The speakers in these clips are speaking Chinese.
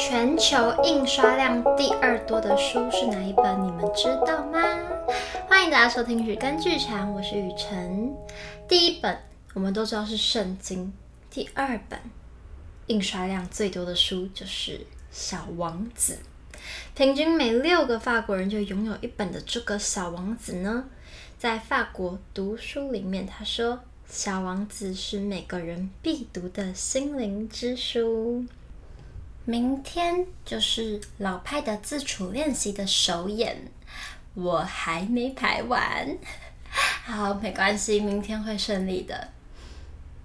全球印刷量第二多的书是哪一本？你们知道吗？欢迎大家收听《日根剧场》，我是雨辰。第一本我们都知道是圣经，第二本印刷量最多的书就是《小王子》，平均每六个法国人就拥有一本的这个《小王子》呢，在法国读书里面，他说，《小王子》是每个人必读的心灵之书。明天就是老派的自处练习的首演，我还没排完。好，没关系，明天会顺利的。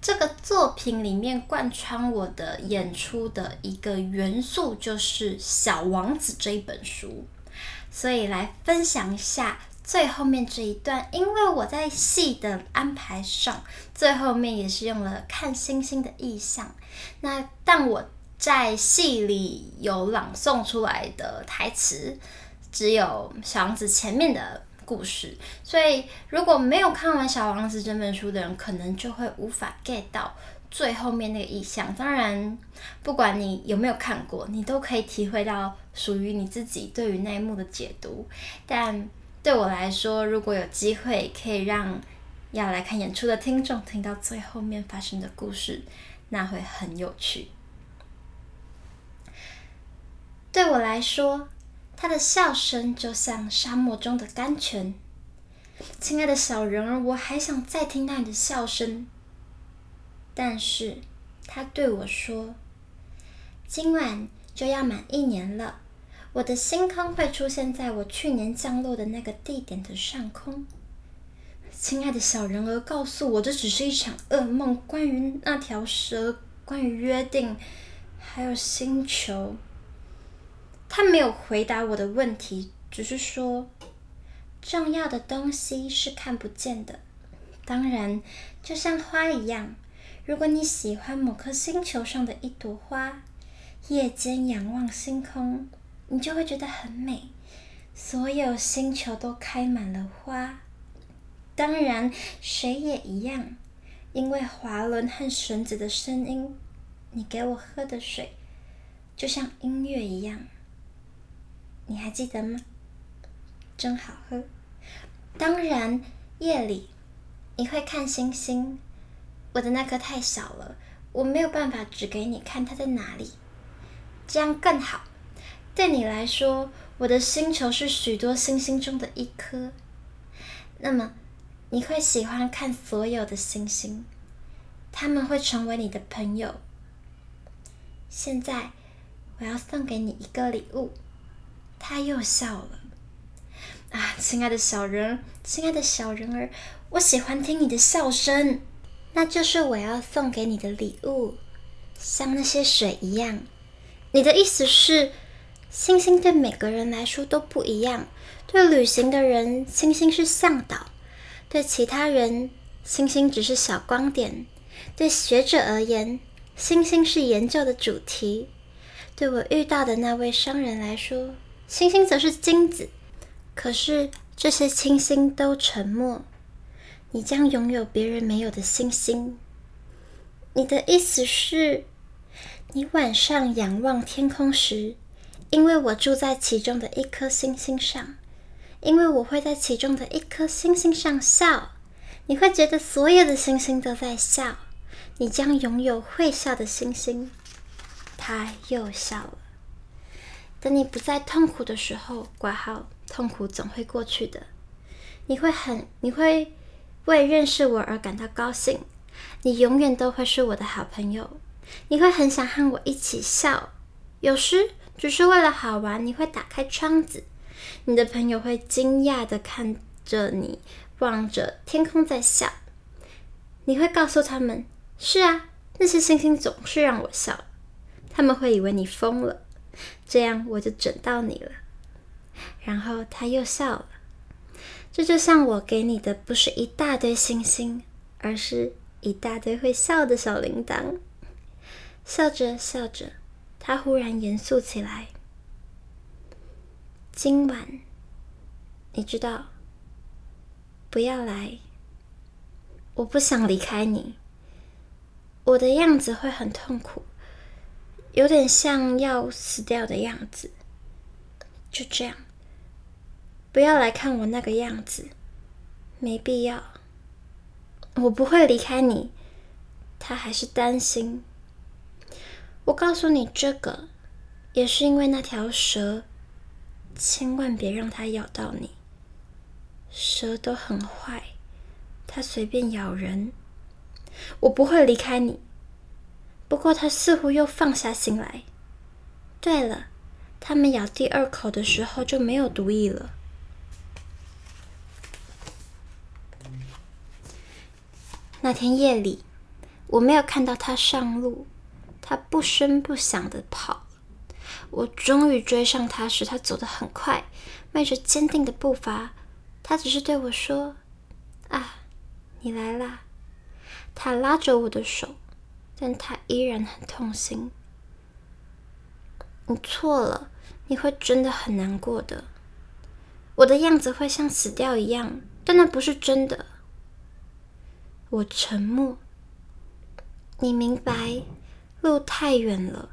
这个作品里面贯穿我的演出的一个元素就是《小王子》这一本书，所以来分享一下最后面这一段。因为我在戏的安排上，最后面也是用了看星星的意象。那但我。在戏里有朗诵出来的台词，只有小王子前面的故事，所以如果没有看完小王子这本书的人，可能就会无法 get 到最后面那个意象。当然，不管你有没有看过，你都可以体会到属于你自己对于那一幕的解读。但对我来说，如果有机会可以让要来看演出的听众听到最后面发生的故事，那会很有趣。对我来说，他的笑声就像沙漠中的甘泉。亲爱的小人儿，我还想再听到你的笑声。但是，他对我说：“今晚就要满一年了，我的星空会出现在我去年降落的那个地点的上空。”亲爱的小人儿，告诉我，这只是一场噩梦，关于那条蛇，关于约定，还有星球。他没有回答我的问题，只是说：“重要的东西是看不见的。当然，就像花一样，如果你喜欢某颗星球上的一朵花，夜间仰望星空，你就会觉得很美。所有星球都开满了花。当然，水也一样，因为滑轮和绳子的声音，你给我喝的水，就像音乐一样。”你还记得吗？真好喝。当然，夜里你会看星星。我的那颗太小了，我没有办法指给你看它在哪里。这样更好。对你来说，我的星球是许多星星中的一颗。那么，你会喜欢看所有的星星，他们会成为你的朋友。现在，我要送给你一个礼物。他又笑了。啊，亲爱的小人，亲爱的小人儿，我喜欢听你的笑声。那就是我要送给你的礼物，像那些水一样。你的意思是，星星对每个人来说都不一样。对旅行的人，星星是向导；对其他人，星星只是小光点；对学者而言，星星是研究的主题；对我遇到的那位商人来说，星星则是金子，可是这些星星都沉默。你将拥有别人没有的星星。你的意思是，你晚上仰望天空时，因为我住在其中的一颗星星上，因为我会在其中的一颗星星上笑，你会觉得所有的星星都在笑。你将拥有会笑的星星。他又笑了。等你不再痛苦的时候，挂号，痛苦总会过去的。你会很，你会为认识我而感到高兴。你永远都会是我的好朋友。你会很想和我一起笑，有时只是为了好玩。你会打开窗子，你的朋友会惊讶的看着你，望着天空在笑。你会告诉他们：“是啊，那些星星总是让我笑。”他们会以为你疯了。这样我就整到你了，然后他又笑了。这就像我给你的不是一大堆星星，而是一大堆会笑的小铃铛。笑着笑着，他忽然严肃起来。今晚，你知道，不要来。我不想离开你。我的样子会很痛苦。有点像要死掉的样子。就这样，不要来看我那个样子，没必要。我不会离开你。他还是担心。我告诉你这个，也是因为那条蛇，千万别让它咬到你。蛇都很坏，它随便咬人。我不会离开你。不过他似乎又放下心来。对了，他们咬第二口的时候就没有毒液了。那天夜里，我没有看到他上路，他不声不响的跑。我终于追上他时，他走得很快，迈着坚定的步伐。他只是对我说：“啊，你来啦。”他拉着我的手，但他依然很痛心。你错了，你会真的很难过的。我的样子会像死掉一样，但那不是真的。我沉默。你明白，路太远了，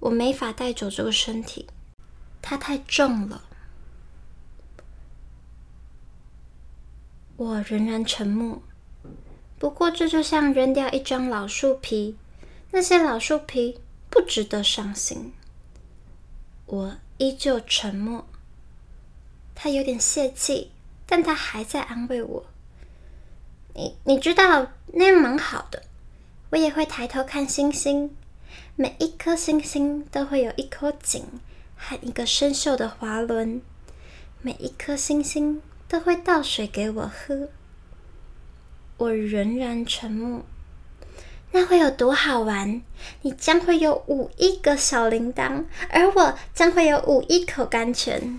我没法带走这个身体，它太重了。我仍然沉默。不过，这就像扔掉一张老树皮，那些老树皮不值得伤心。我依旧沉默。他有点泄气，但他还在安慰我。你你知道那样蛮好的。我也会抬头看星星，每一颗星星都会有一口井和一个生锈的滑轮，每一颗星星都会倒水给我喝。我仍然沉默。那会有多好玩？你将会有五亿个小铃铛，而我将会有五亿口甘泉。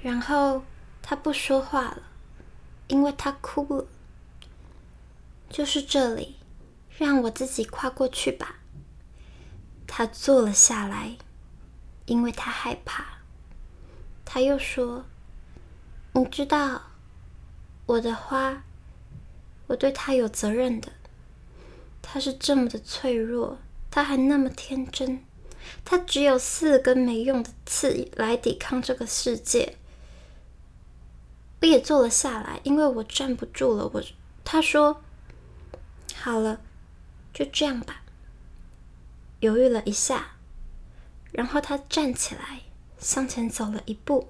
然后他不说话了，因为他哭了。就是这里，让我自己跨过去吧。他坐了下来，因为他害怕。他又说：“你知道。”我的花，我对他有责任的。他是这么的脆弱，他还那么天真。他只有四根没用的刺来抵抗这个世界。我也坐了下来，因为我站不住了。我，他说：“好了，就这样吧。”犹豫了一下，然后他站起来，向前走了一步，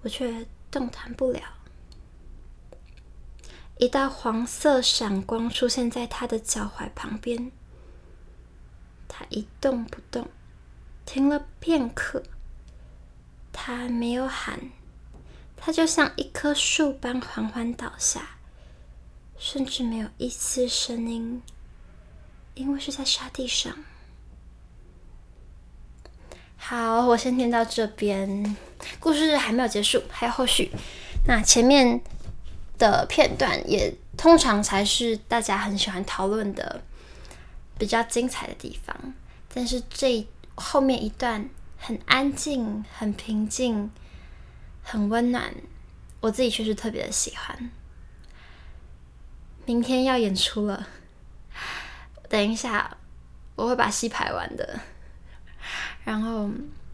我却动弹不了。一道黄色闪光出现在他的脚踝旁边，他一动不动，停了片刻。他没有喊，他就像一棵树般缓缓倒下，甚至没有一丝声音，因为是在沙地上。好，我先听到这边，故事还没有结束，还有后续。那前面。的片段也通常才是大家很喜欢讨论的比较精彩的地方，但是这后面一段很安静、很平静、很温暖，我自己确实特别的喜欢。明天要演出了，等一下我会把戏排完的，然后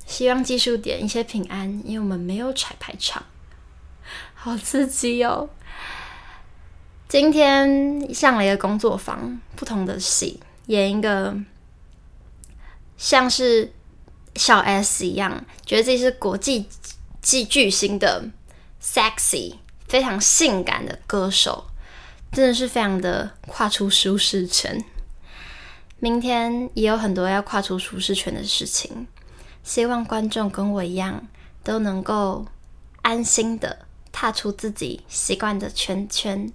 希望技术点一切平安，因为我们没有彩排场，好刺激哦！今天上了一个工作坊，不同的戏，演一个像是小 S 一样，觉得自己是国际级巨星的 sexy，非常性感的歌手，真的是非常的跨出舒适圈。明天也有很多要跨出舒适圈的事情，希望观众跟我一样，都能够安心的踏出自己习惯的圈圈。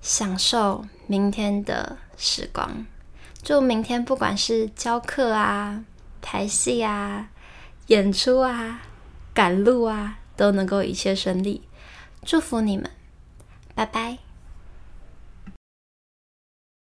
享受明天的时光，祝明天不管是教课啊、排戏啊、演出啊、赶路啊，都能够一切顺利。祝福你们，拜拜。